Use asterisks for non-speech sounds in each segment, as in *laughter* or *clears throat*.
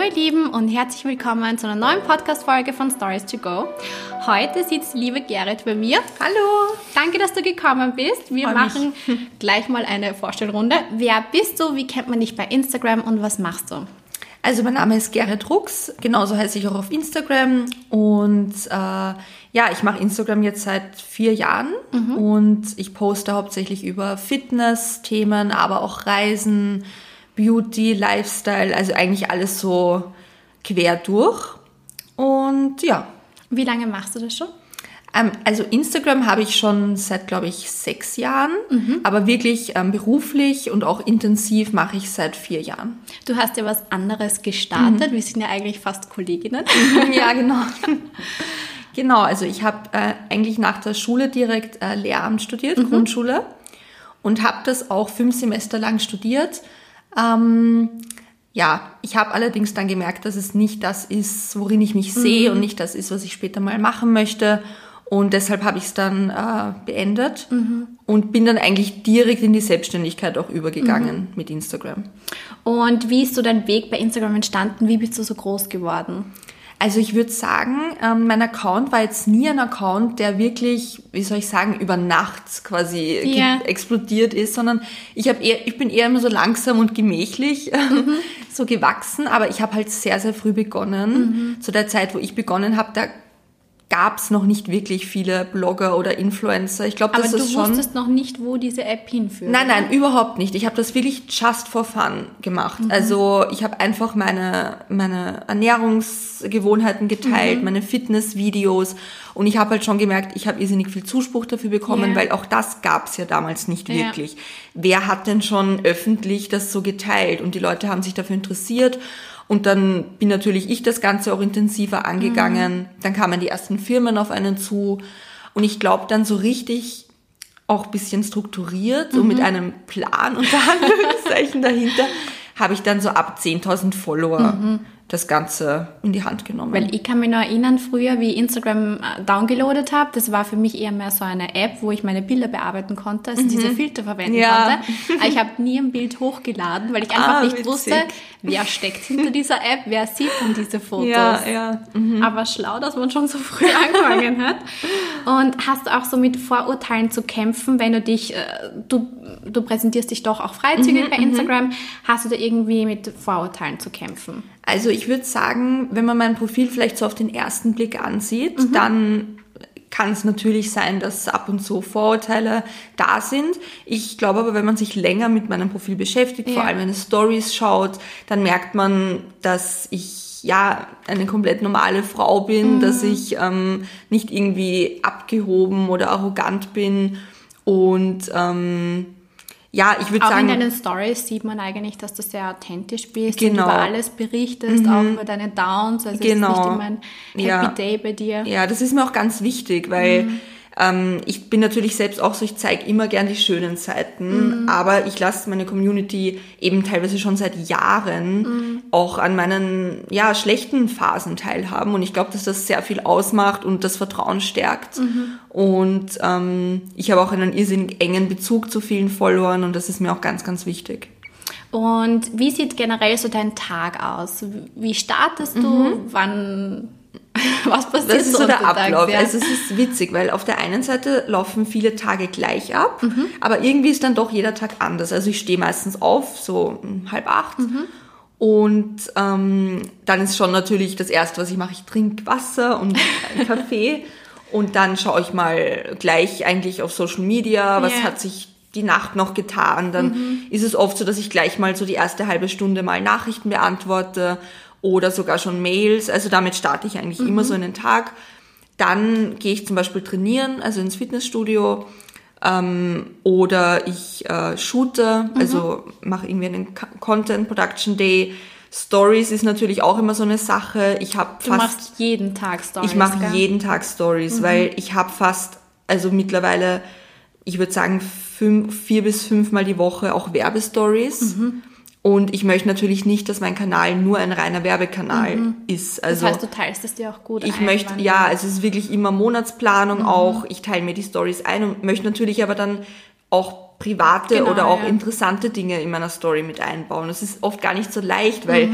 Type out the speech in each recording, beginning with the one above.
Hallo ihr Lieben und herzlich willkommen zu einer neuen Podcast-Folge von Stories to Go. Heute sitzt liebe Gerrit bei mir. Hallo. Danke, dass du gekommen bist. Wir Freu machen *laughs* gleich mal eine Vorstellrunde. Wer bist du? Wie kennt man dich bei Instagram und was machst du? Also mein Name ist Gerrit Rux, genauso heiße ich auch auf Instagram und äh, ja, ich mache Instagram jetzt seit vier Jahren und ich poste hauptsächlich über Fitness-Themen, aber auch Reisen, Beauty, Lifestyle, also eigentlich alles so quer durch. Und ja, Wie lange machst du das schon? ähm, also Instagram habe ich schon seit, glaube ich, sechs Jahren, aber wirklich ähm, beruflich und auch intensiv mache ich seit vier Jahren. Du hast ja was anderes gestartet. Wir sind ja eigentlich fast Kolleginnen. *laughs* ja, genau. *laughs* genau, also ich habe äh, eigentlich nach der Schule direkt äh, Lehramt studiert, Grundschule, und habe das auch fünf Semester lang studiert. Ähm, ja, ich habe allerdings dann gemerkt, dass es nicht das ist, worin ich mich sehe und nicht das ist, was ich später mal machen möchte. Und deshalb habe ich es dann äh, beendet und bin dann eigentlich direkt in die Selbstständigkeit auch übergegangen mit Instagram. Und wie ist so dein Weg bei Instagram entstanden? Wie bist du so groß geworden? Also ich würde sagen, ähm, mein Account war jetzt nie ein Account, der wirklich, wie soll ich sagen, über Nacht quasi Ja. explodiert ist, sondern ich habe eher, ich bin eher immer so langsam und gemächlich *laughs* Mhm. so gewachsen, aber ich habe halt sehr, sehr früh begonnen. Mhm. Zu der Zeit, wo ich begonnen habe, da gab es noch nicht wirklich viele Blogger oder Influencer. Ich glaube, Aber das du ist schon. wusstest noch nicht, wo diese App hinführt. Nein, nein, überhaupt nicht. Ich habe das wirklich just for fun gemacht. Also ich habe einfach meine, meine Ernährungsgewohnheiten geteilt, meine Fitnessvideos und ich habe halt schon gemerkt, ich habe irrsinnig viel Zuspruch dafür bekommen, Ja. weil auch das gab's ja damals nicht Ja. wirklich. Wer hat denn schon öffentlich das so geteilt? Und die Leute haben sich dafür interessiert. Und dann bin natürlich ich das Ganze auch intensiver angegangen. Dann kamen die ersten Firmen auf einen zu. Und ich glaube dann so richtig auch ein bisschen strukturiert, so mit einem Plan unter *laughs* Anführungszeichen dahinter, habe ich dann so ab 10.000 Follower das Ganze in die Hand genommen. Weil ich kann mich noch erinnern, früher, wie ich Instagram äh, downgeloadet habe, das war für mich eher mehr so eine App, wo ich meine Bilder bearbeiten konnte, also diese Filter verwenden Mhm. Ja. konnte. *laughs* Aber ich habe nie ein Bild hochgeladen, weil ich einfach Ah, nicht witzig. wusste, wer steckt hinter dieser App, wer sieht dann diese Fotos. ja, ja. Aber schlau, dass man schon so früh *laughs* angefangen hat. Und hast du auch so mit Vorurteilen zu kämpfen, wenn du dich, äh, du, du präsentierst dich doch auch freizügig Mhm, bei Instagram, hast du da irgendwie mit Vorurteilen zu kämpfen? Also ich würde sagen, wenn man mein Profil vielleicht so auf den ersten Blick ansieht, dann kann es natürlich sein, dass ab und zu Vorurteile da sind. Ich glaube aber, wenn man sich länger mit meinem Profil beschäftigt, vor Ja. allem meine Stories schaut, dann merkt man, dass ich ja eine komplett normale Frau bin, dass ich ähm, nicht irgendwie abgehoben oder arrogant bin und ähm, ja, ich würde Auch in sagen, deinen Stories sieht man eigentlich, dass du sehr authentisch bist Genau. und über alles berichtest, auch über deine Downs. Also es ist Genau. nicht immer ein Happy Ja. Day bei dir. Ja, das ist mir auch ganz wichtig, weil ähm, ich bin natürlich selbst auch so, ich zeige immer gern die schönen Seiten, aber ich lasse meine Community eben teilweise schon seit Jahren auch an meinen ja, schlechten Phasen teilhaben und ich glaube, dass das sehr viel ausmacht und das Vertrauen stärkt. Und ähm, ich habe auch einen irrsinnig engen Bezug zu vielen Followern und das ist mir auch ganz, ganz wichtig. Und wie sieht generell so dein Tag aus? Wie startest du? Wann? *laughs* Was passiert. Das ist so der Ablauf. ja? Also es ist witzig, weil auf der einen Seite laufen viele Tage gleich ab, Mhm. aber irgendwie ist dann doch jeder Tag anders. Also ich stehe meistens auf, so halb acht. Mhm. Und ähm, dann ist schon natürlich das Erste, was ich mache, ich trinke Wasser und *laughs* Kaffee. Und dann schaue ich mal gleich eigentlich auf Social Media, was Ja. hat sich die Nacht noch getan. Dann Mhm. ist es oft so, dass ich gleich mal so die erste halbe Stunde mal Nachrichten beantworte oder sogar schon Mails. Also damit starte ich eigentlich immer so in den Tag. Dann gehe ich zum Beispiel trainieren, also ins Fitnessstudio. Ähm, oder ich äh, shoote, also mache irgendwie einen Content Production Day. Stories ist natürlich auch immer so eine Sache. Ich habe du fast machst jeden Tag Stories. ich mache jeden Tag Stories, weil ich habe fast, also mittlerweile, ich würde sagen, fünf, vier bis fünfmal die Woche auch Werbestories. Und ich möchte natürlich nicht, dass mein Kanal nur ein reiner Werbekanal ist. Also Das heißt, du teilst es dir auch gut ich ein, möchte, ja, es ist wirklich immer Mhm. Monatsplanung auch. Ich teile mir die Stories ein und möchte natürlich aber dann auch private Genau, oder auch ja. interessante Dinge in meiner Story mit einbauen. Das ist oft gar nicht so leicht, weil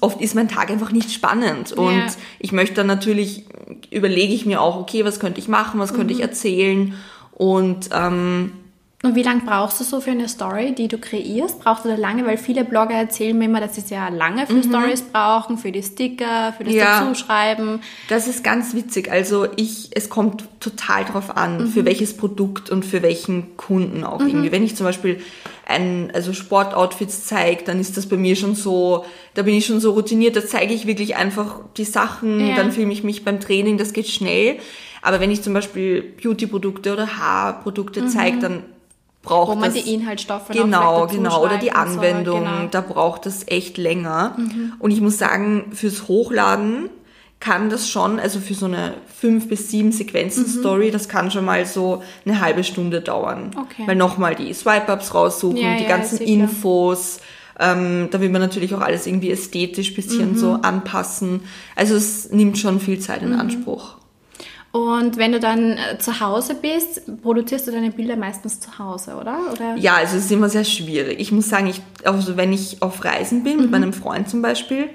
oft ist mein Tag einfach nicht spannend. Und Mhm. Ja. ich möchte dann natürlich, überlege ich mir auch, okay, was könnte ich machen, was Mhm. könnte ich erzählen. Und ähm, Und wie lange brauchst du so für eine Story, die du kreierst? Brauchst du da lange? Weil viele Blogger erzählen mir immer, dass sie sehr lange für Stories brauchen, für die Sticker, für das Mhm. Ja. Dazuschreiben. Das ist ganz witzig. Also ich, es kommt total drauf an, Mhm. für welches Produkt und für welchen Kunden auch irgendwie. Wenn ich zum Beispiel ein, also Sportoutfits zeige, dann ist das bei mir schon so, da bin ich schon so routiniert, da zeige ich wirklich einfach die Sachen, Ja. dann filme ich mich beim Training, das geht schnell. Aber wenn ich zum Beispiel Beauty-Produkte oder Haarprodukte zeige, dann braucht Mhm. Wo man das die Inhaltsstoffe Genau, genau. Oder die und so, Anwendung, genau. da braucht es echt länger. Und ich muss sagen, fürs Hochladen kann das schon, also für so eine fünf bis sieben Sequenzen Story, das kann schon mal so eine halbe Stunde dauern. Okay. Weil nochmal die Swipe-Ups raussuchen, Ja, die ja, ganzen. Infos, ähm, da will man natürlich auch alles irgendwie ästhetisch bisschen so anpassen. Also es nimmt schon viel Zeit in Anspruch. Und wenn du dann äh, zu Hause bist, produzierst du deine Bilder meistens zu Hause, oder? oder? Ja, also es ist immer sehr schwierig. Ich muss sagen, ich, also wenn ich auf Reisen bin, Mhm. mit meinem Freund zum Beispiel,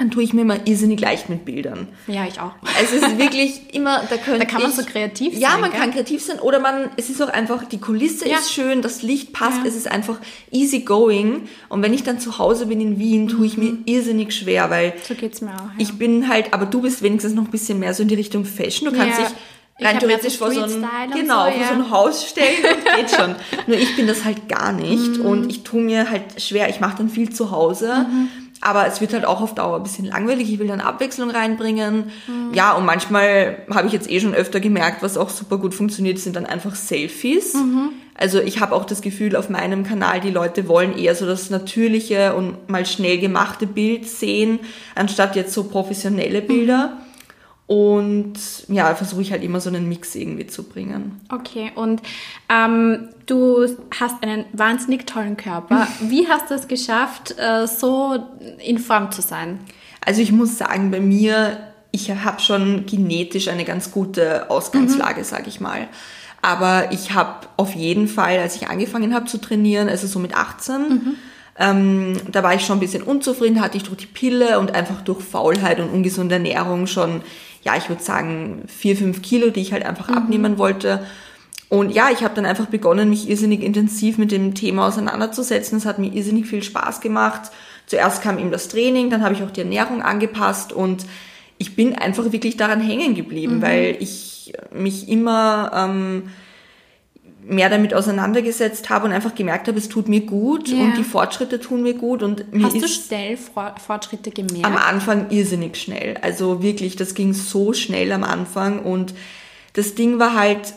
dann tue ich mir immer irrsinnig leicht mit Bildern. Ja, ich auch. Also es ist wirklich immer, da könnte Da kann man ich, so kreativ Ja, sein, man gell? kann kreativ sein oder man, es ist auch einfach, die Kulisse Ja. ist schön, das Licht passt, Ja. es ist einfach easy going. Und wenn ich dann zu Hause bin in Wien, tue ich mir irrsinnig schwer, weil So geht's mir auch. Ja. ich bin halt, aber du bist wenigstens noch ein bisschen mehr so in die Richtung Fashion. Du kannst Ja. dich Ich rein theoretisch so vor so ein, genau, so, vor ja. so ein Haus stellen und *laughs* geht schon. Nur ich bin das halt gar nicht Mhm. und ich tue mir halt schwer, ich mache dann viel zu Hause. Mhm. Aber es wird halt auch auf Dauer ein bisschen langweilig. Ich will dann Abwechslung reinbringen. Mhm. Ja, und manchmal habe ich jetzt eh schon öfter gemerkt, was auch super gut funktioniert, sind dann einfach Selfies. Mhm. Also ich habe auch das Gefühl, auf meinem Kanal, die Leute wollen eher so das natürliche und mal schnell gemachte Bild sehen, anstatt jetzt so professionelle Bilder. Und ja, versuche ich halt immer so einen Mix irgendwie zu bringen. Okay, und ähm, du hast einen wahnsinnig tollen Körper. *laughs* Wie hast du es geschafft, äh, so in Form zu sein? Also ich muss sagen, bei mir, ich habe schon genetisch eine ganz gute Ausgangslage, sage ich mal. Aber ich habe auf jeden Fall, als ich angefangen habe zu trainieren, also so mit 18, ähm, da war ich schon ein bisschen unzufrieden, hatte ich durch die Pille und einfach durch Faulheit und ungesunde Ernährung schon, ja, ich würde sagen, vier, fünf Kilo, die ich halt einfach abnehmen wollte. Und ja, ich habe dann einfach begonnen, mich irrsinnig intensiv mit dem Thema auseinanderzusetzen. Es hat mir irrsinnig viel Spaß gemacht. Zuerst kam eben das Training, dann habe ich auch die Ernährung angepasst und ich bin einfach wirklich daran hängen geblieben, weil ich mich immer ähm, mehr damit auseinandergesetzt habe und einfach gemerkt habe, es tut mir gut Ja. und die Fortschritte tun mir gut und mir Hast du schnell For Fortschritte gemerkt? am Anfang irrsinnig schnell. Also wirklich, das ging so schnell am Anfang und das Ding war halt,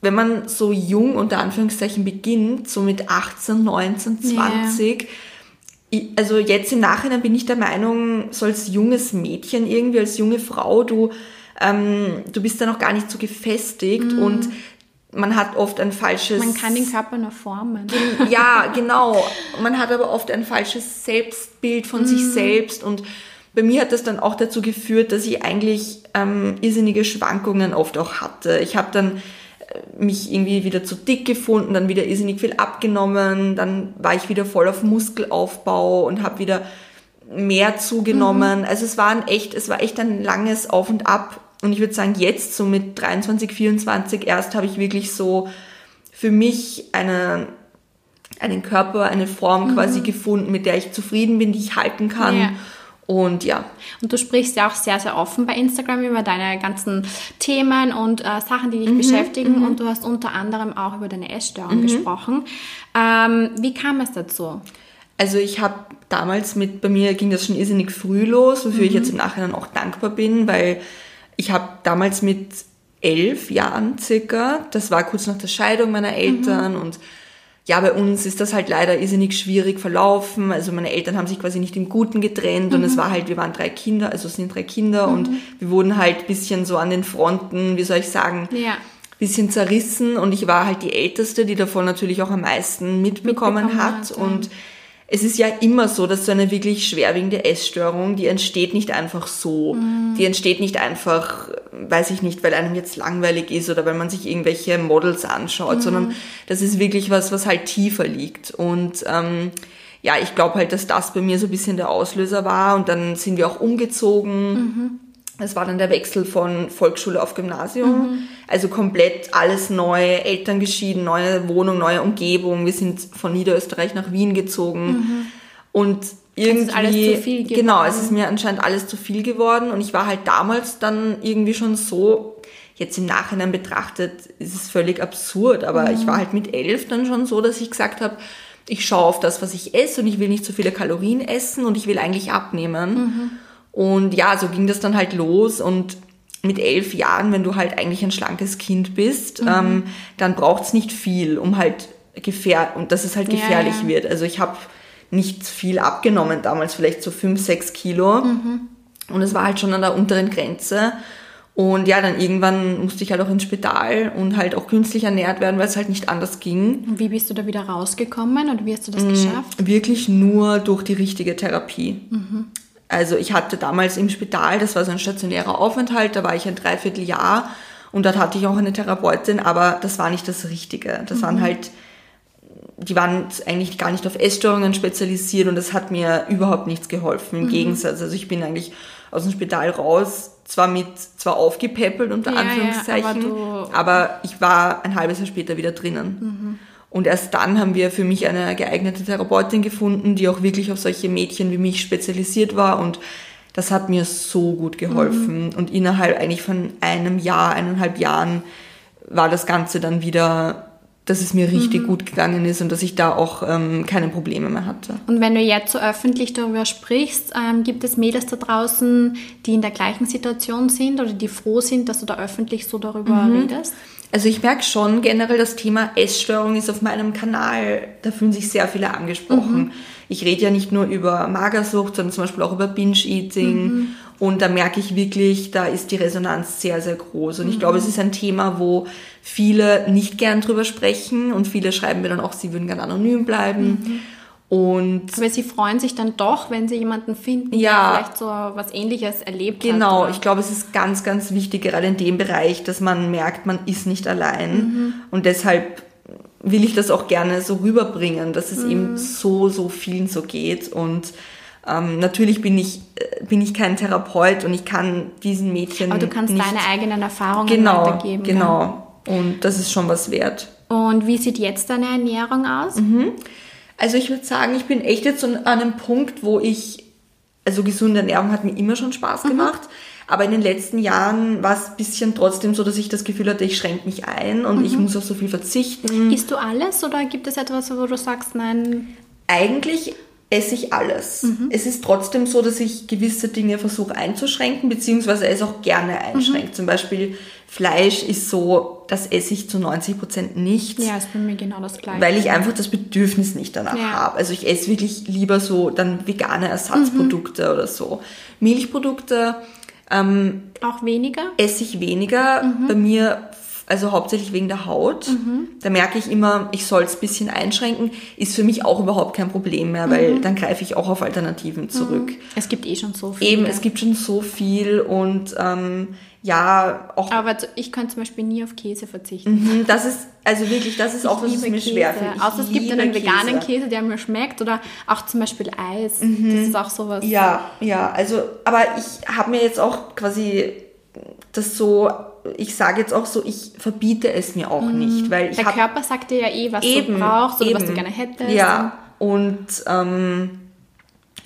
wenn man so jung unter Anführungszeichen beginnt, so mit 18, 19, Ja. 20, ich, also jetzt im Nachhinein bin ich der Meinung, so als junges Mädchen irgendwie, als junge Frau, du, ähm, du bist da noch gar nicht so gefestigt und man hat oft ein falsches... Mhm. Man kann den Körper nur formen. Ja, genau. Man hat aber oft ein falsches Selbstbild von sich selbst und bei mir hat das dann auch dazu geführt, dass ich eigentlich ähm, irrsinnige Schwankungen oft auch hatte. Ich habe dann äh, mich irgendwie wieder zu dick gefunden, dann wieder irrsinnig viel abgenommen, dann war ich wieder voll auf Muskelaufbau und habe wieder mehr zugenommen. Also es war ein echt, es war echt ein langes Auf und Ab. Und ich würde sagen, jetzt so mit 23, 24 erst habe ich wirklich so für mich eine, einen Körper, eine Form quasi gefunden, mit der ich zufrieden bin, die ich halten kann. Ja. Und ja, Und du sprichst ja auch sehr, sehr offen bei Instagram über deine ganzen Themen und äh, Sachen, die dich Mhm, beschäftigen. Und du hast unter anderem auch über deine Essstörung gesprochen. Ähm, wie kam es dazu? Also ich habe damals mit, bei mir ging das schon irrsinnig früh los, wofür Mhm. ich jetzt im Nachhinein auch dankbar bin, weil ich habe damals mit elf Jahren circa, das war kurz nach der Scheidung meiner Eltern Mhm. und ja, bei uns ist das halt leider irrsinnig schwierig verlaufen. Also meine Eltern haben sich quasi nicht im Guten getrennt und es Mhm. war halt, wir waren drei Kinder, also es sind drei Kinder und wir wurden halt bisschen so an den Fronten, wie soll ich sagen, Ja. bisschen zerrissen und ich war halt die Älteste, die davon natürlich auch am meisten mitbekommen, Mitbekommen hat. hat, ja. Es ist ja immer so, dass so eine wirklich schwerwiegende Essstörung, die entsteht nicht einfach so. Mhm. Die entsteht nicht einfach, weiß ich nicht, weil einem jetzt langweilig ist oder weil man sich irgendwelche Models anschaut, mhm. sondern das ist wirklich was, was halt tiefer liegt. Und ähm, ja, ich glaube halt, dass das bei mir so ein bisschen der Auslöser war. Und dann sind wir auch umgezogen. Mhm. Es war dann der Wechsel von Volksschule auf Gymnasium. Mhm. Also komplett alles neu, Eltern geschieden, neue Wohnung, neue Umgebung. Wir sind von Niederösterreich nach Wien gezogen. Mhm. Und irgendwie, es ist alles zu viel geworden. genau, es ist mir anscheinend alles zu viel geworden. Und ich war halt damals dann irgendwie schon so, jetzt im Nachhinein betrachtet, ist es völlig absurd. Aber mhm. ich war halt mit elf dann schon so, dass ich gesagt habe, ich schaue auf das, was ich esse und ich will nicht so viele Kalorien essen und ich will eigentlich abnehmen. Mhm. Und ja, so ging das dann halt los und mit elf Jahren, wenn du halt eigentlich ein schlankes Kind bist, mhm. ähm, dann braucht's nicht viel, um halt gefähr und dass es halt gefährlich ja, ja. wird. Also ich habe nicht viel abgenommen damals, vielleicht so fünf, sechs Kilo. Mhm. Und es war halt schon an der unteren Grenze. Und ja, dann irgendwann musste ich halt auch ins Spital und halt auch künstlich ernährt werden, weil es halt nicht anders ging. Und wie bist du da wieder rausgekommen und wie hast du das mhm, geschafft? Wirklich nur durch die richtige Therapie. Mhm. Also ich hatte damals im Spital, das war so ein stationärer Aufenthalt, da war ich ein Dreivierteljahr und dort hatte ich auch eine Therapeutin, aber das war nicht das Richtige. Das mhm. waren halt, die waren eigentlich gar nicht auf Essstörungen spezialisiert und das hat mir überhaupt nichts geholfen. Im mhm. Gegensatz, also ich bin eigentlich aus dem Spital raus, zwar mit, zwar aufgepäppelt unter ja, Anführungszeichen, ja, aber, aber, ich war ein halbes Jahr später wieder drinnen. Mhm. Und erst dann haben wir für mich eine geeignete Therapeutin gefunden, die auch wirklich auf solche Mädchen wie mich spezialisiert war. Und das hat mir so gut geholfen. Mhm. Und innerhalb eigentlich von einem Jahr, eineinhalb Jahren war das Ganze dann wieder dass es mir richtig mhm. gut gegangen ist und dass ich da auch ähm, keine Probleme mehr hatte. Und wenn du jetzt so öffentlich darüber sprichst, ähm, gibt es Mädels da draußen, die in der gleichen Situation sind oder die froh sind, dass du da öffentlich so darüber mhm. redest? Also ich merke schon generell, das Thema Essstörung ist auf meinem Kanal, da fühlen sich sehr viele angesprochen. Mhm. Ich rede ja nicht nur über Magersucht, sondern zum Beispiel auch über Binge-Eating. Mhm. Und da merke ich wirklich, da ist die Resonanz sehr, sehr groß. Und ich glaube, es ist ein Thema, wo viele nicht gern drüber sprechen und viele schreiben mir dann auch, sie würden gern anonym bleiben. Und Aber sie freuen sich dann doch, wenn sie jemanden finden, ja, der vielleicht so was ähnliches erlebt genau, hat. Genau, ich glaube, es ist ganz, ganz wichtig, gerade in dem Bereich, dass man merkt, man ist nicht allein. Mhm. Und deshalb will ich das auch gerne so rüberbringen, dass es mhm. eben so, so vielen so geht. Und ähm, natürlich bin ich, äh, bin ich kein Therapeut und ich kann diesen Mädchen. Aber du kannst nicht, deine eigenen Erfahrungen genau, weitergeben. Genau, ja. Und das ist schon was wert. Und wie sieht jetzt deine Ernährung aus? Mhm. Also ich würde sagen, ich bin echt jetzt an einem Punkt, wo ich, also gesunde Ernährung hat mir immer schon Spaß mhm. gemacht. Mhm. Aber in den letzten Jahren war es ein bisschen trotzdem so, dass ich das Gefühl hatte, ich schränke mich ein und mhm. ich muss auf so viel verzichten. Isst du alles oder gibt es etwas, wo du sagst, nein? Eigentlich esse ich alles. Mhm. Es ist trotzdem so, dass ich gewisse Dinge versuche einzuschränken, beziehungsweise es auch gerne einschränkt. Mhm. Zum Beispiel Fleisch ist so, das esse ich zu 90 Prozent nicht. Ja, ist bei mir genau das Gleiche. Weil ich einfach das Bedürfnis nicht danach ja. habe. Also ich esse wirklich lieber so dann vegane Ersatzprodukte mhm. oder so. Milchprodukte ähm, auch weniger? Esse ich weniger. Mhm. Bei mir also hauptsächlich wegen der Haut. Mhm. Da merke ich immer, ich soll es ein bisschen einschränken. Ist für mich auch überhaupt kein Problem mehr, weil mhm. dann greife ich auch auf Alternativen zurück. Mhm. Es gibt eh schon so viel. Eben, es gibt schon so viel und ähm, ja, auch. Aber ich könnte zum Beispiel nie auf Käse verzichten. Mhm, das ist, also wirklich, das ist ich auch, was es mir schwer fällt. Außer es gibt einen veganen Käse, der mir schmeckt oder auch zum Beispiel Eis. Mhm. Das ist auch sowas. Ja, ja, also, aber ich habe mir jetzt auch quasi das so, ich sage jetzt auch so, ich verbiete es mir auch mhm. nicht, weil ich Der Körper sagt dir ja eh, was eben, du brauchst oder eben. was du gerne hättest. Ja, und ähm,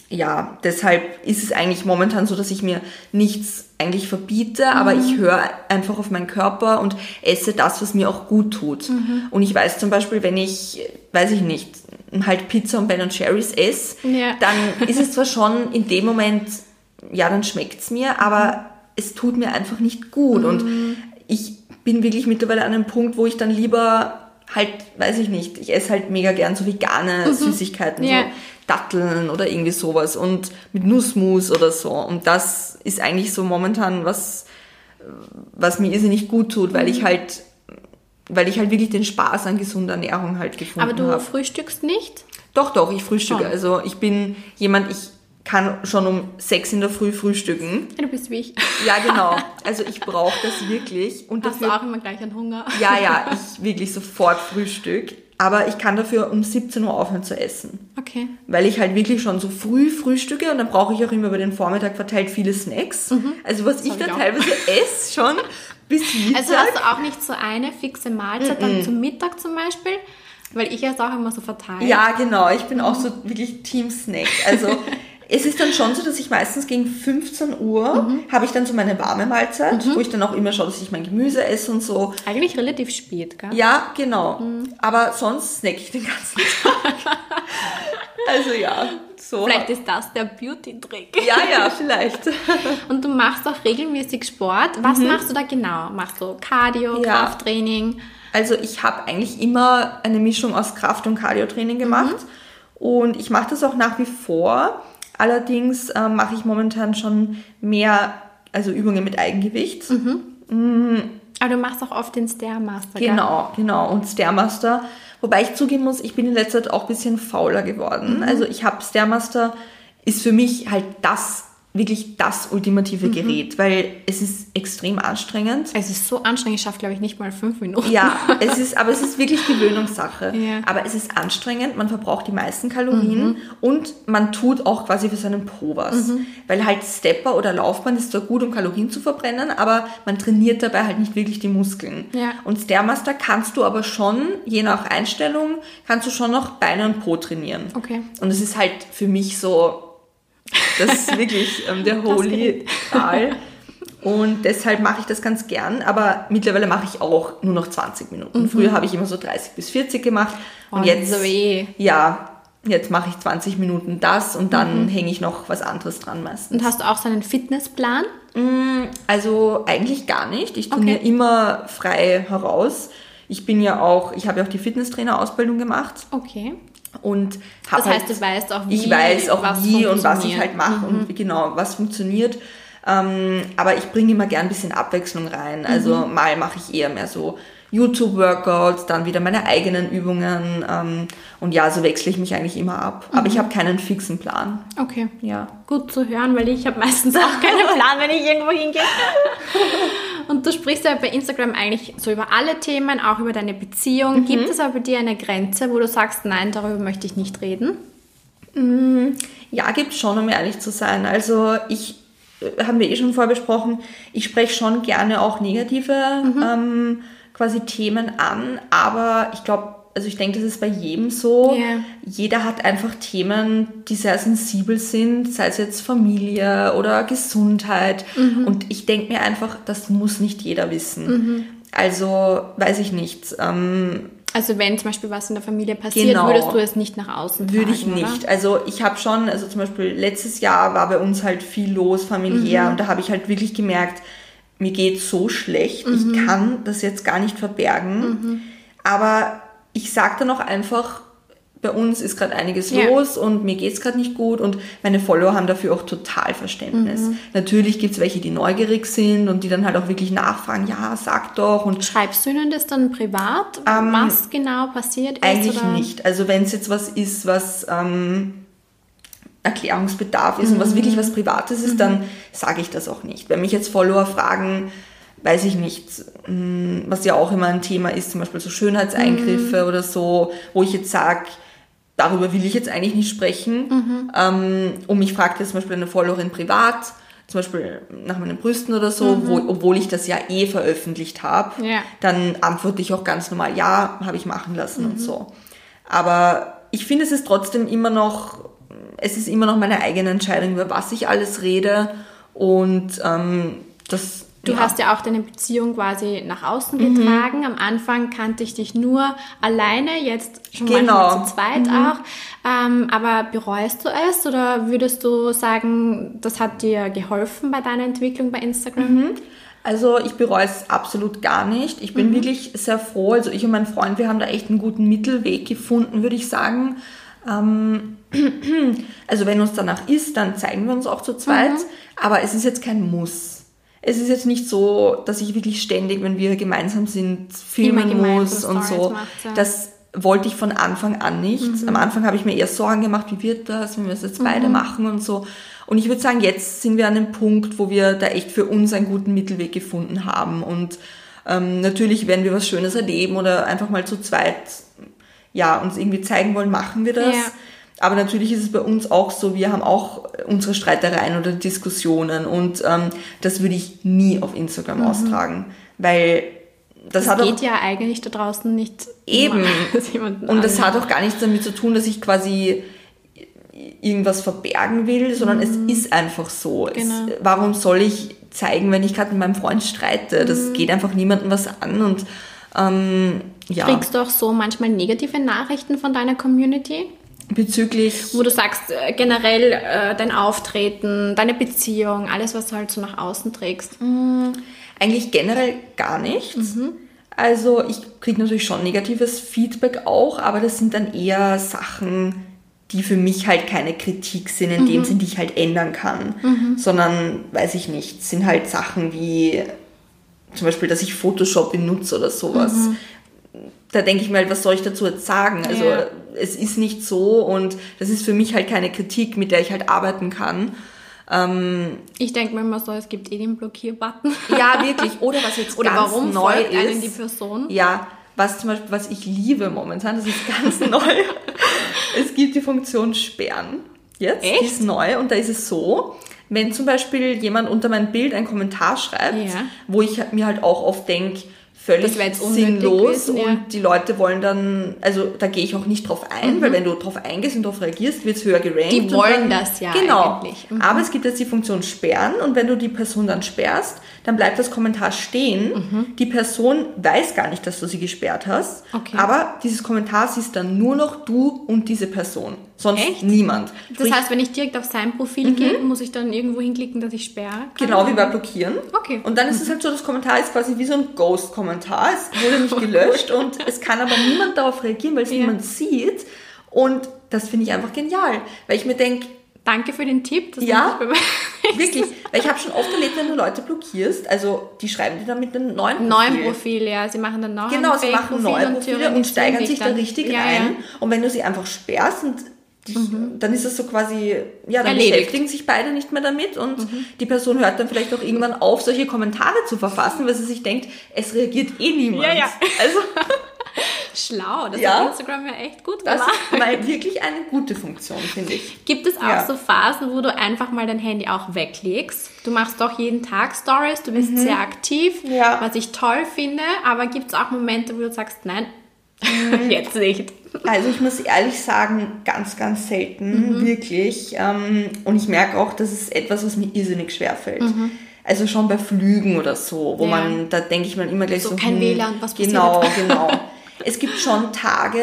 ja, deshalb ist es eigentlich momentan so, dass ich mir nichts eigentlich verbiete, mhm. aber ich höre einfach auf meinen Körper und esse das, was mir auch gut tut. Mhm. Und ich weiß zum Beispiel, wenn ich, weiß ich nicht, halt Pizza und Ben Cherries esse, ja. dann ist es zwar schon in dem Moment, ja, dann schmeckt's mir, aber es tut mir einfach nicht gut. Mhm. Und ich bin wirklich mittlerweile an einem Punkt, wo ich dann lieber halt, weiß ich nicht, ich esse halt mega gern so vegane mhm. Süßigkeiten, ja. so Datteln oder irgendwie sowas und mit Nussmus oder so. Und das ist eigentlich so momentan was, was mir irrsinnig gut tut, weil mhm. ich halt, weil ich halt wirklich den Spaß an gesunder Ernährung halt gefunden habe. Aber du hab. frühstückst nicht? Doch, doch, ich frühstücke. Schon. Also ich bin jemand, ich kann schon um sechs in der Früh frühstücken. Ja, du bist wie ich. Ja, genau. *laughs* Also ich brauche das wirklich. Und Hast du dafür, auch immer gleich einen Hunger? ja, ja, *laughs* ich wirklich sofort Frühstück. Aber ich kann dafür um 17 Uhr aufhören zu essen. Okay. Weil ich halt wirklich schon so früh frühstücke und dann brauche ich auch immer über den Vormittag verteilt viele Snacks. Also was ich hab da ich teilweise *laughs* esse schon bis Mittag. Also hast du auch nicht so eine fixe Mahlzeit dann zum Mittag zum Beispiel? Weil ich esse auch immer so verteilt. Ja, genau. Ich bin auch so wirklich Team Snack. Also es ist dann schon so, dass ich meistens gegen 15 Uhr habe ich dann so meine warme Mahlzeit, wo ich dann auch immer schaue, dass ich mein Gemüse esse und so. Eigentlich relativ spät, gell? Ja, genau. Aber sonst snack ich den ganzen Tag. *laughs* also ja, so. Vielleicht ist das der Beauty-Trick. Ja, ja, vielleicht. *laughs* Und du machst auch regelmäßig Sport. Was machst du da genau? Machst du Cardio, Mhm. Ja. Krafttraining? Also ich habe eigentlich immer eine Mischung aus Kraft- und Cardio-Training gemacht. Und ich mache das auch nach wie vor. Allerdings äh, mache ich momentan schon mehr, also Übungen mit Eigengewicht. Aber du machst auch oft den Stairmaster, gell? Genau, genau. Und Stairmaster. Wobei ich zugeben muss, ich bin in letzter Zeit auch ein bisschen fauler geworden. Also ich habe Stairmaster, ist für mich halt das, wirklich das ultimative Gerät, weil es ist extrem anstrengend. Es ist so anstrengend, ich schaffe, glaube ich, nicht mal fünf Minuten. Ja, es ist, aber es ist wirklich Gewöhnungssache. *laughs* Ja. Aber es ist anstrengend, man verbraucht die meisten Kalorien und man tut auch quasi für seinen Po was. Weil halt Stepper oder Laufband ist zwar gut, um Kalorien zu verbrennen, aber man trainiert dabei halt nicht wirklich die Muskeln. Ja. Und Stairmaster kannst du aber schon, je nach Einstellung, kannst du schon noch Beine und Po trainieren. Okay. Und es ist halt für mich so, das ist wirklich ähm, der Holy Gral. Und deshalb mache ich das ganz gern, aber mittlerweile mache ich auch nur noch 20 Minuten. Früher habe ich immer so 30 bis 40 gemacht und Oh, jetzt, so weh. ja, jetzt mache ich 20 Minuten das und dann hänge ich noch was anderes dran meistens. Und hast du auch so einen Fitnessplan? Also eigentlich gar nicht. Ich trainiere immer frei heraus. Ich bin ja auch, ich habe ja auch die Fitnesstrainer-Ausbildung gemacht Okay. Und Das heißt, du weißt auch, wie ich weiß auch was wie und was ich. Mhm. halt mache und wie genau was funktioniert. Ähm, aber ich bringe immer gern ein bisschen Abwechslung rein. Also Mhm. mal mache ich eher mehr so YouTube-Workouts, dann wieder meine eigenen Übungen ähm, und ja, so wechsle ich mich eigentlich immer ab. Aber Mhm. ich habe keinen fixen Plan. Okay. Ja. Gut zu hören, weil ich habe meistens auch keinen Plan, wenn ich irgendwo hingehe. Und du sprichst ja bei Instagram eigentlich so über alle Themen, auch über deine Beziehung. Mhm. Gibt es aber bei dir eine Grenze, wo du sagst, nein, darüber möchte ich nicht reden? Ja, gibt's schon, um ehrlich zu sein. Also ich, äh, haben wir eh schon vorbesprochen, ich spreche schon gerne auch negative ähm, quasi Themen an, aber ich glaube, also ich denke, das ist bei jedem so. Ja. Jeder hat einfach Themen, die sehr sensibel sind, sei es jetzt Familie oder Gesundheit. Und ich denke mir einfach, das muss nicht jeder wissen. Also weiß ich nicht. Ähm, Also wenn zum Beispiel was in der Familie passiert, Genau. würdest du es nicht nach außen Würde ich tragen, nicht. Oder? Also ich habe schon, also zum Beispiel letztes Jahr war bei uns halt viel los familiär und da habe ich halt wirklich gemerkt, mir geht so schlecht, ich kann das jetzt gar nicht verbergen. Aber ich sage dann auch einfach, bei uns ist gerade einiges Ja. los und mir geht's gerade nicht gut und meine Follower haben dafür auch total Verständnis. Natürlich gibt's welche, die neugierig sind und die dann halt auch wirklich nachfragen, ja, sag doch und Schreibst du ihnen das dann privat, was genau passiert ist? Ähm, Eigentlich oder? nicht. Also wenn es jetzt was ist, was ähm, Erklärungsbedarf ist und was wirklich was Privates ist, dann sage ich das auch nicht. Wenn mich jetzt Follower fragen, weiß ich nicht, mh, was ja auch immer ein Thema ist, zum Beispiel so Schönheitseingriffe oder so, wo ich jetzt sage, darüber will ich jetzt eigentlich nicht sprechen. Ähm, und mich fragt jetzt zum Beispiel eine Followerin privat, zum Beispiel nach meinen Brüsten oder so, wo, obwohl ich das ja eh veröffentlicht habe, Ja. dann antworte ich auch ganz normal, ja, habe ich machen lassen und so. Aber ich finde, es ist trotzdem immer noch, es ist immer noch meine eigene Entscheidung, über was ich alles rede und ähm, das. Du ja. hast ja auch deine Beziehung quasi nach außen getragen. Am Anfang kannte ich dich nur alleine, jetzt schon Genau. manchmal zu zweit auch. Ähm, aber bereust du es oder würdest du sagen, das hat dir geholfen bei deiner Entwicklung bei Instagram? Also ich bereue es absolut gar nicht. Ich bin wirklich sehr froh. Also ich und mein Freund, wir haben da echt einen guten Mittelweg gefunden, würde ich sagen. Ähm, *clears throat* also wenn uns danach ist, dann zeigen wir uns auch zu zweit. Aber es ist jetzt kein Muss. Es ist jetzt nicht so, dass ich wirklich ständig, wenn wir gemeinsam sind, filmen muss und Stories so. macht, ja. Das wollte ich von Anfang an nicht. Am Anfang habe ich mir eher Sorgen gemacht, wie wird das, wenn wir es jetzt beide machen und so. Und ich würde sagen, jetzt sind wir an einem Punkt, wo wir da echt für uns einen guten Mittelweg gefunden haben. Und ähm, natürlich, wenn wir was Schönes erleben oder einfach mal zu zweit ja, uns irgendwie zeigen wollen, machen wir das. Ja. Aber natürlich ist es bei uns auch so, wir haben auch unsere Streitereien oder Diskussionen und ähm, das würde ich nie auf Instagram austragen, weil das, Das hat auch geht ja eigentlich da draußen nicht Eben. *laughs* und das an- hat auch gar nichts damit zu tun, dass ich quasi irgendwas verbergen will, sondern es ist einfach so. Mhm. Genau. Es, warum soll ich zeigen, wenn ich gerade mit meinem Freund streite? Das Mhm. geht einfach niemandem was an und ähm, ja, Kriegst du auch so manchmal negative Nachrichten von deiner Community? bezüglich Wo du sagst, äh, generell äh, dein Auftreten, deine Beziehung, alles, was du halt so nach außen trägst. Eigentlich generell gar nichts. Mhm. Also ich kriege natürlich schon negatives Feedback auch, aber das sind dann eher Sachen, die für mich halt keine Kritik sind, in Mhm. dem Sinn, die ich halt ändern kann, sondern, weiß ich nicht, sind halt Sachen wie zum Beispiel, dass ich Photoshop benutze oder sowas. Da denke ich mir halt, was soll ich dazu jetzt sagen? Also Ja. es ist nicht so und das ist für mich halt keine Kritik, mit der ich halt arbeiten kann. Ich denke mir immer so, es gibt eh den Blockierbutton. Ja, *laughs* wirklich. Oder was jetzt Oder ganz warum neu folgt einem ist. die Person? Ja, was zum Beispiel, was ich liebe momentan, das ist ganz *laughs* neu. Es gibt die Funktion Sperren. Jetzt, Echt? die ist neu und da ist es so, wenn zum Beispiel jemand unter mein Bild einen Kommentar schreibt, Ja. wo ich mir halt auch oft denke, völlig sinnlos gewesen, ja. und die Leute wollen dann, also da gehe ich auch nicht drauf ein, weil wenn du drauf eingehst und darauf reagierst, wird es höher gerankt. Mhm. Die wollen dann, das ja Genau. eigentlich. Mhm. Aber es gibt jetzt die Funktion Sperren und wenn du die Person dann sperrst, dann bleibt das Kommentar stehen. Die Person weiß gar nicht, dass du sie gesperrt hast. Mhm. Okay. Aber dieses Kommentar siehst dann nur noch du und diese Person. Sonst Echt? niemand. Das Sprich, heißt, wenn ich direkt auf sein Profil gehe, muss ich dann irgendwo hinklicken, dass ich sperre? kann? Genau wie bei Blockieren. Okay. Und dann ist es halt so, das Kommentar ist quasi wie so ein Ghost-Kommentar. Es wurde nicht *laughs* gelöscht und es kann aber niemand darauf reagieren, weil es Ja. niemand sieht. Und das finde ich einfach genial. Weil ich mir denke, Danke für den Tipp. Das Ja. wirklich, weil ich habe schon oft erlebt, wenn du Leute blockierst, also die schreiben dir dann mit einem neuen Profil. Neuen Profil, ja. Sie machen dann noch Genau, sie machen neue und Profile und theorisieren steigern sich da dann. richtig ja, rein. Ja. Und wenn du sie einfach sperrst und dich, dann ist es so quasi, ja, dann Erledigt. beschäftigen sich beide nicht mehr damit und die Person hört dann vielleicht auch irgendwann auf, solche Kommentare zu verfassen, weil sie sich denkt, es reagiert eh niemand. Ja, ja. Also *laughs* Schlau, das Ja. hat Instagram ja echt gut das gemacht. ist mal wirklich eine gute Funktion, finde ich. Gibt es auch Ja. so Phasen, wo du einfach mal dein Handy auch weglegst? Du machst doch jeden Tag Stories, du bist sehr aktiv, Mhm. Ja. was ich toll finde, aber gibt es auch Momente, wo du sagst, nein, Mhm. *laughs* jetzt nicht. Also ich muss ehrlich sagen, ganz, ganz selten, Mhm. wirklich. Ähm, und ich merke auch, das ist etwas, was mir irrsinnig schwer fällt. Mhm. Also schon bei Flügen oder so, wo Ja. man, da denke ich mir immer gleich so, So kein hm, WLAN, was passiert Genau, genau. *laughs* Es gibt schon Tage,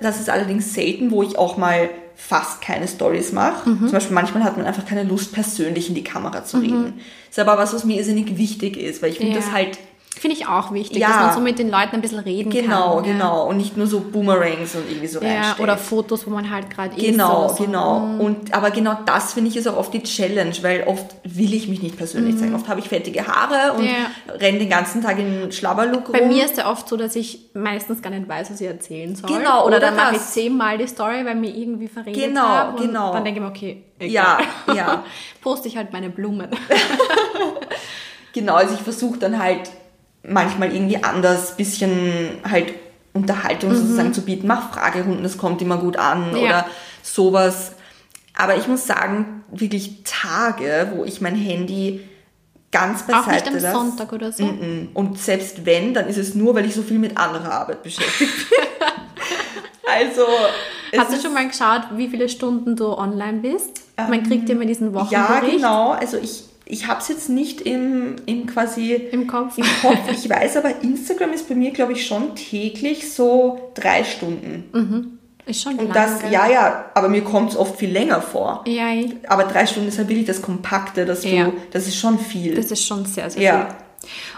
das ist allerdings selten, wo ich auch mal fast keine Stories mache. Mhm. Zum Beispiel manchmal hat man einfach keine Lust, persönlich in die Kamera zu reden. Ist aber was, was mir irrsinnig wichtig ist, weil ich finde Ja. das halt Finde ich auch wichtig, Ja. dass man so mit den Leuten ein bisschen reden genau, kann. ja. genau. Und nicht nur so Boomerangs und irgendwie so Ja, reinstellt. oder Fotos, wo man halt gerade ist. Genau, so. genau. Und aber genau das finde ich ist auch oft die Challenge, weil oft will ich mich nicht persönlich zeigen. Oft habe ich fettige Haare und Mhm. Ja. renne den ganzen Tag in Schlabberlook Bei rum. mir ist ja oft so, dass ich meistens gar nicht weiß, was ich erzählen soll. Genau, oder, oder dann mache ich zehnmal die Story, weil mir irgendwie verredet Genau, habe. Und genau. Dann denke ich mir, okay, Ja, egal. ja. *laughs* Poste ich halt meine Blumen. *laughs* Genau, also ich versuche dann halt manchmal irgendwie anders bisschen halt Unterhaltung sozusagen zu bieten. Mach Fragerunden, das kommt immer gut an Mhm. Ja. oder sowas. Aber ich muss sagen, wirklich Tage, wo ich mein Handy ganz Auch beiseite nicht am lasse. Sonntag oder so. Und selbst wenn, dann ist es nur, weil ich so viel mit anderer Arbeit beschäftigt bin. *laughs* also, Hast du schon mal geschaut, wie viele Stunden du online bist? Man kriegt ja immer diesen Wochenbericht ja, genau. Also ich, ich habe es jetzt nicht im, im quasi im Kopf. im Kopf. Ich weiß aber, Instagram ist bei mir, glaube ich, schon täglich so drei Stunden. Ist schon Und lang, das, gell? ja, ja, aber mir kommt es oft viel länger vor. Ja, Aber drei Stunden ist halt wirklich das Kompakte, dass du, Ja. das ist schon viel. das ist schon sehr, sehr Ja. viel.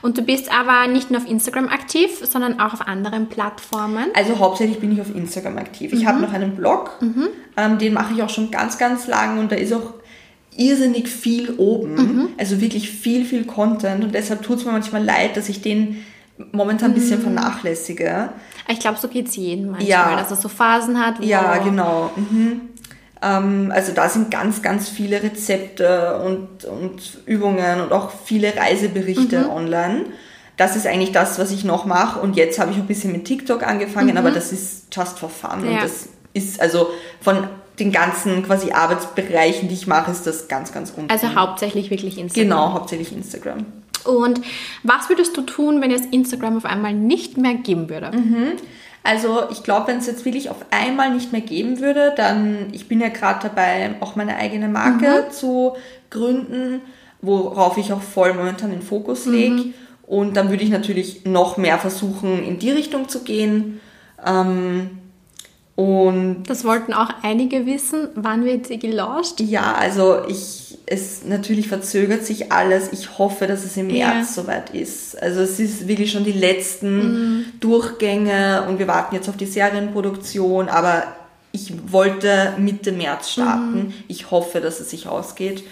Und du bist aber nicht nur auf Instagram aktiv, sondern auch auf anderen Plattformen. Also hauptsächlich bin ich auf Instagram aktiv. Ich habe noch einen Blog, ähm, den mache ich auch schon ganz, ganz lang und da ist auch irrsinnig viel oben. Also wirklich viel, viel Content und deshalb tut es mir manchmal leid, dass ich den momentan ein bisschen vernachlässige. Ich glaube, so geht's jedem manchmal, Ja. dass er so Phasen hat, Ja, genau. Mhm. Ähm, also da sind ganz, ganz viele Rezepte und, und Übungen und auch viele Reiseberichte online. Das ist eigentlich das, was ich noch mache. Und jetzt habe ich ein bisschen mit TikTok angefangen, aber das ist just for fun. Und Ja. das ist also von den ganzen quasi Arbeitsbereichen, die ich mache, ist das ganz, ganz unten. Also hauptsächlich wirklich Instagram. genau, hauptsächlich Instagram. Und was würdest du tun, wenn es Instagram auf einmal nicht mehr geben würde? Also ich glaube, wenn es jetzt wirklich auf einmal nicht mehr geben würde, dann, ich bin ja gerade dabei, auch meine eigene Marke zu gründen, worauf ich auch voll momentan den Fokus lege. Und dann würde ich natürlich noch mehr versuchen, in die Richtung zu gehen. Ähm, und Das wollten auch einige wissen. Wann wird sie gelauncht? ja, also ich, es natürlich verzögert sich alles. Ich hoffe, dass es im Ja. März soweit ist. Also es ist wirklich schon die letzten Durchgänge und wir warten jetzt auf die Serienproduktion, aber ich wollte Mitte März starten. Ich hoffe, dass es sich ausgeht.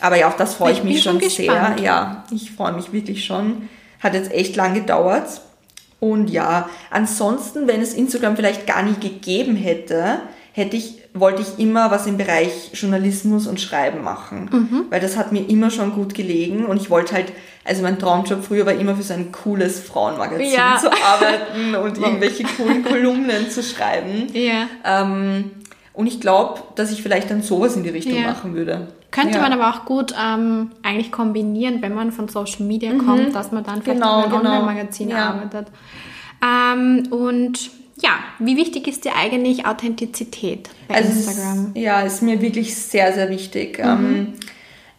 Aber ja, auf das freue ich, Ich mich schon schon sehr. gespannt. Ja, ich freue mich wirklich schon. Hat jetzt echt lang gedauert. Und ja, ansonsten, wenn es Instagram vielleicht gar nie gegeben hätte, hätte ich, wollte ich immer was im Bereich Journalismus und Schreiben machen. Mhm. Weil das hat mir immer schon gut gelegen und ich wollte halt, also mein Traumjob früher war immer für so ein cooles Frauenmagazin Ja. zu arbeiten und irgendwelche coolen Kolumnen zu schreiben. Ja. Ähm, und ich glaube, dass ich vielleicht dann sowas in die Richtung Ja. machen würde. Könnte ja. man aber auch gut ähm, eigentlich kombinieren, wenn man von Social Media kommt, dass man dann vielleicht Genau, auch in einem genau. Online-Magazin Ja. arbeitet. Ähm, und ja, wie wichtig ist dir eigentlich Authentizität bei Also Instagram? Mhm. Ist, ja, ist mir wirklich sehr, sehr wichtig. Ähm,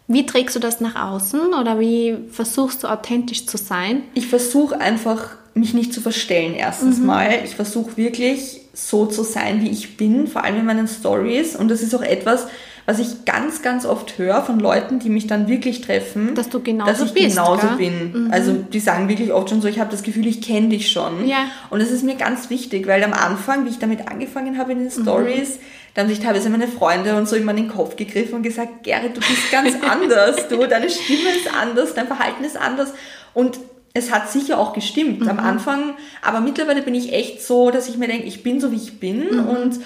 Wie trägst du das nach außen oder wie versuchst du authentisch zu sein? ich versuche einfach, mich nicht zu verstellen, erstens Mhm. mal. Ich versuche wirklich so zu sein, wie ich bin, vor allem in meinen Stories. Und das ist auch etwas, was ich ganz, ganz oft höre von Leuten, die mich dann wirklich treffen. Dass du genauso dass ich bist, genauso gell? bin. Also die sagen wirklich oft schon so, ich habe das Gefühl, ich kenne dich schon. Ja. Und das ist mir ganz wichtig, weil am Anfang, wie ich damit angefangen habe in den Mhm. Stories, da haben sich teilweise meine Freunde und so immer in den Kopf gegriffen und gesagt, Gerrit, du bist ganz *laughs* anders, du, deine Stimme ist anders, dein Verhalten ist anders. Und es hat sicher auch gestimmt Mhm. am Anfang, aber mittlerweile bin ich echt so, dass ich mir denke, ich bin so, wie ich bin Mhm. und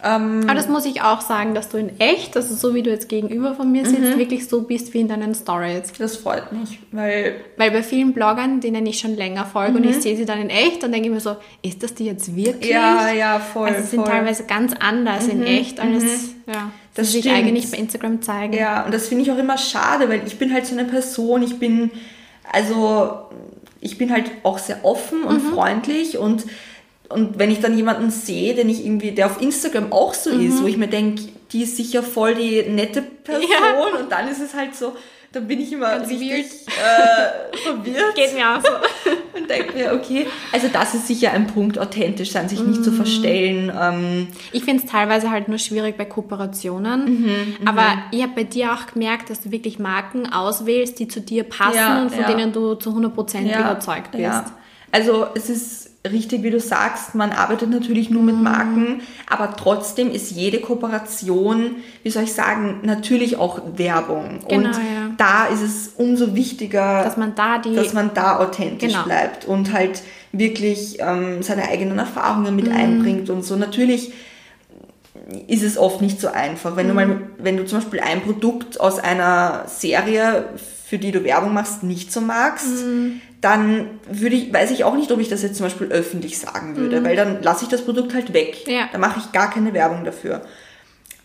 Aber das muss ich auch sagen, dass du in echt, also so wie du jetzt gegenüber von mir sitzt, Mhm. wirklich so bist wie in deinen Stories. das freut mich, weil Weil bei vielen Bloggern, denen ich schon länger folge und ich sehe sie dann in echt, dann denke ich mir so, ist das die jetzt wirklich? Mhm. ja, ja, voll, Also sie sind voll. Mhm. teilweise ganz anders in echt, als ja, Das sie sich stimmt. eigentlich bei Instagram zeigen. Ja, und das finde ich auch immer schade, weil ich bin halt so eine Person, ich bin, also, ich bin halt auch sehr offen und Mhm. freundlich und, und wenn ich dann jemanden sehe, den ich irgendwie, der auf Instagram auch so Mhm. ist, wo ich mir denke, die ist sicher voll die nette Person Ja. und dann ist es halt so, dann bin ich immer Ganz richtig äh, verwirrt Geht mir auch so. *laughs* und denke mir, okay, also das ist sicher ein Punkt, authentisch sein, sich Mhm. nicht zu verstellen. Ähm, Ich finde es teilweise halt nur schwierig bei Kooperationen. Mhm, Aber ich habe bei dir auch gemerkt, dass du wirklich Marken auswählst, die zu dir passen Ja, und von ja. denen du zu 100% überzeugt bist. Ja. Also es ist richtig, wie du sagst, man arbeitet natürlich nur mit Mhm. Marken, aber trotzdem ist jede Kooperation, wie soll ich sagen, natürlich auch Werbung. Genau, und ja. da ist es umso wichtiger, Dass man da die... dass man da authentisch Genau. bleibt und halt wirklich ähm, seine eigenen Erfahrungen Mhm. mit einbringt und so. Natürlich ist es oft nicht so einfach. Wenn du Mhm. mal, wenn du zum Beispiel ein Produkt aus einer Serie, für die du Werbung machst, nicht so magst, Mhm. Dann würde ich, weiß ich auch nicht, ob ich das jetzt zum Beispiel öffentlich sagen würde, weil dann lasse ich das Produkt halt weg. Mhm. Ja. Da mache ich gar keine Werbung dafür.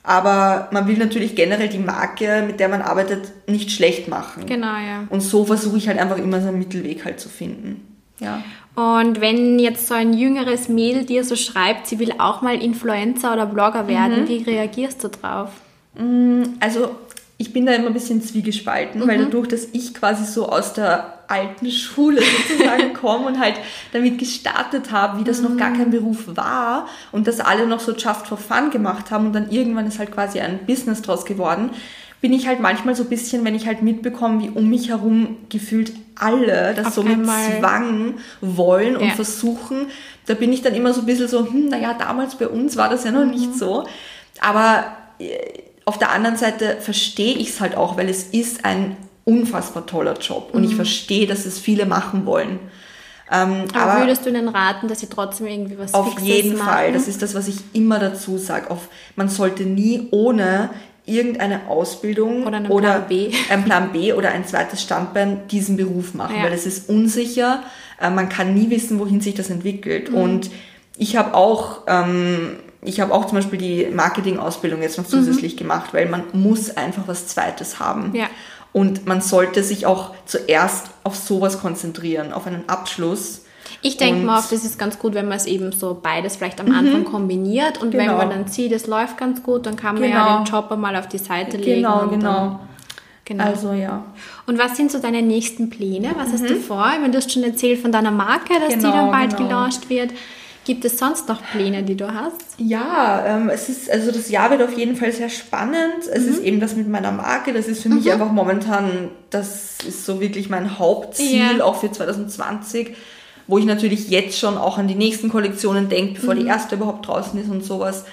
Aber man will natürlich generell die Marke, mit der man arbeitet, nicht schlecht machen. Genau, ja. Und so versuche ich halt einfach immer so einen Mittelweg halt zu finden. Ja. Und wenn jetzt so ein jüngeres Mädel dir so schreibt, sie will auch mal Influencer oder Blogger Mhm. werden, wie reagierst du drauf? Also ich bin da immer ein bisschen zwiegespalten, weil dadurch, dass ich quasi so aus der alten Schule sozusagen *laughs* komme und halt damit gestartet habe, wie das noch gar kein Beruf war und das alle noch so just for fun gemacht haben und dann irgendwann ist halt quasi ein Business draus geworden, bin ich halt manchmal so ein bisschen, wenn ich halt mitbekomme, wie um mich herum gefühlt alle das Auf so mit einmal- Zwang wollen und Ja. versuchen, da bin ich dann immer so ein bisschen so, hm, naja, damals bei uns war das ja noch nicht so. Aber äh, auf der anderen Seite verstehe ich es halt auch, weil es ist ein unfassbar toller Job und ich verstehe, dass es viele machen wollen. Ähm, Aber, aber würdest du ihnen raten, dass sie trotzdem irgendwie was auf Fixes jeden machen? Fall. Das ist das, was ich immer dazu sage. Man sollte nie ohne irgendeine Ausbildung Oder einen Plan B. *laughs* einen Plan B oder ein zweites Standbein diesen Beruf machen, Ja. weil es ist unsicher. Äh, Man kann nie wissen, wohin sich das entwickelt. Mhm. Und ich habe auch, ähm, ich habe auch zum Beispiel die Marketing-Ausbildung jetzt noch zusätzlich gemacht, weil man muss einfach was Zweites haben. Mhm. Ja. Und man sollte sich auch zuerst auf sowas konzentrieren, auf einen Abschluss. Ich denke mal, oft ist ganz gut, wenn man es eben so beides vielleicht am Anfang kombiniert und wenn Genau. man dann sieht, es läuft ganz gut, dann kann man Genau. ja den Job einmal auf die Seite legen. Genau, und genau. Dann, genau. Also ja. und was sind so deine nächsten Pläne? Was hast du vor? Ich meine, du hast schon erzählt von deiner Marke, dass die Genau, dann bald genau. gelauncht wird. Gibt es sonst noch Pläne, die du hast? Ja, ähm, es ist, also das Jahr wird auf jeden Fall sehr spannend. Es Mhm. ist eben das mit meiner Marke. Das ist für mich einfach momentan, das ist so wirklich mein Hauptziel, Ja. auch für 2020, wo ich natürlich jetzt schon auch an die nächsten Kollektionen denke, bevor Mhm. die erste überhaupt draußen ist und sowas.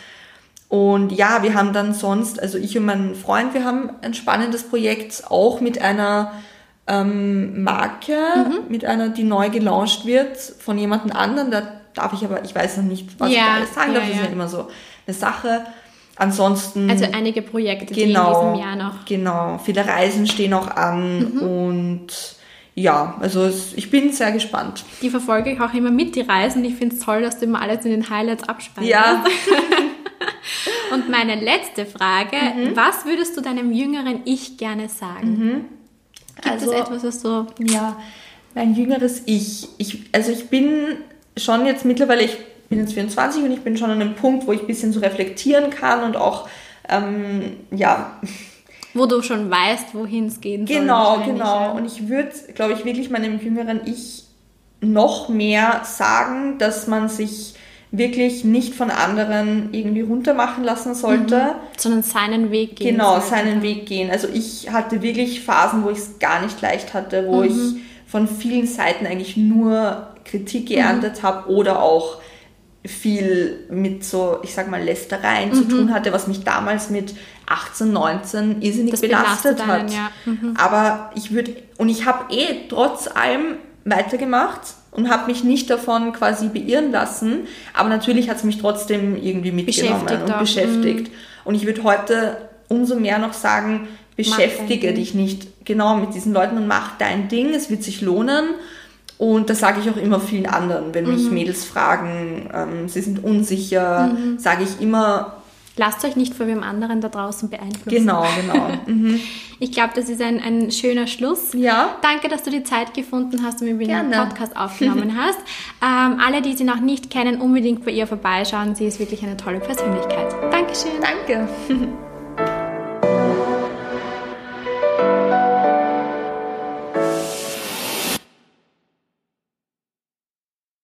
Und ja, wir haben dann sonst, also ich und mein Freund, wir haben ein spannendes Projekt auch mit einer ähm, Marke, Mhm. mit einer, die neu gelauncht wird von jemandem anderen. Da darf ich aber, ich weiß noch nicht, was ich Ja, da alles sagen darf. ja, Das ist ja. immer so eine Sache. Ansonsten. Also einige Projekte, die in genau, diesem Jahr noch. genau. Viele Reisen stehen auch an Mhm. und ja, also es, ich bin sehr gespannt. Die verfolge ich auch immer mit, die Reisen. Ich finde es toll, dass du immer alles in den Highlights abspeicherst. Ja, *laughs* Und meine letzte Frage, Mhm. was würdest du deinem jüngeren Ich gerne sagen? Gibt Also- es etwas, was du... ja, mein jüngeres Ich. ich. Also ich bin schon jetzt mittlerweile, ich bin jetzt 24 und ich bin schon an einem Punkt, wo ich ein bisschen so reflektieren kann und auch, ähm, ja, *laughs* Wo du schon weißt, wohin es gehen soll. Genau, genau. ja. Und ich würde, glaube ich, wirklich meinem jüngeren Ich noch mehr sagen, dass man sich wirklich nicht von anderen irgendwie runtermachen lassen sollte. Sondern seinen Weg gehen Genau, sollte. seinen Weg gehen. Also ich hatte wirklich Phasen, wo ich es gar nicht leicht hatte, wo ich von vielen Seiten eigentlich nur Kritik geerntet habe oder auch viel mit so, ich sag mal, Lästereien zu tun hatte, was mich damals mit 18, 19 irrsinnig Das belastet, belastet hat. einen, ja. Mhm. Aber ich würde, und ich habe eh trotz allem weitergemacht und habe mich nicht davon quasi beirren lassen. Aber natürlich hat es mich trotzdem irgendwie mitgenommen Beschäftigt und auch, mhm. beschäftigt. Und ich würde heute umso mehr noch sagen, beschäftige dich nicht genau mit diesen Leuten und mach dein Ding. Es wird sich lohnen. Und das sage ich auch immer vielen anderen, wenn Mhm. mich Mädels fragen, ähm, sie sind unsicher, Mhm. sage ich immer, Lasst euch nicht von wem anderen da draußen beeinflussen. genau, genau. *laughs* Mhm. Ich glaube, das ist ein, ein schöner Schluss. Ja. Danke, dass du die Zeit gefunden hast und mit mir den. Podcast *laughs* aufgenommen hast. Ähm, alle, die sie noch nicht kennen, unbedingt bei ihr vorbeischauen. Sie ist wirklich eine tolle Persönlichkeit. Dankeschön. Danke. *laughs*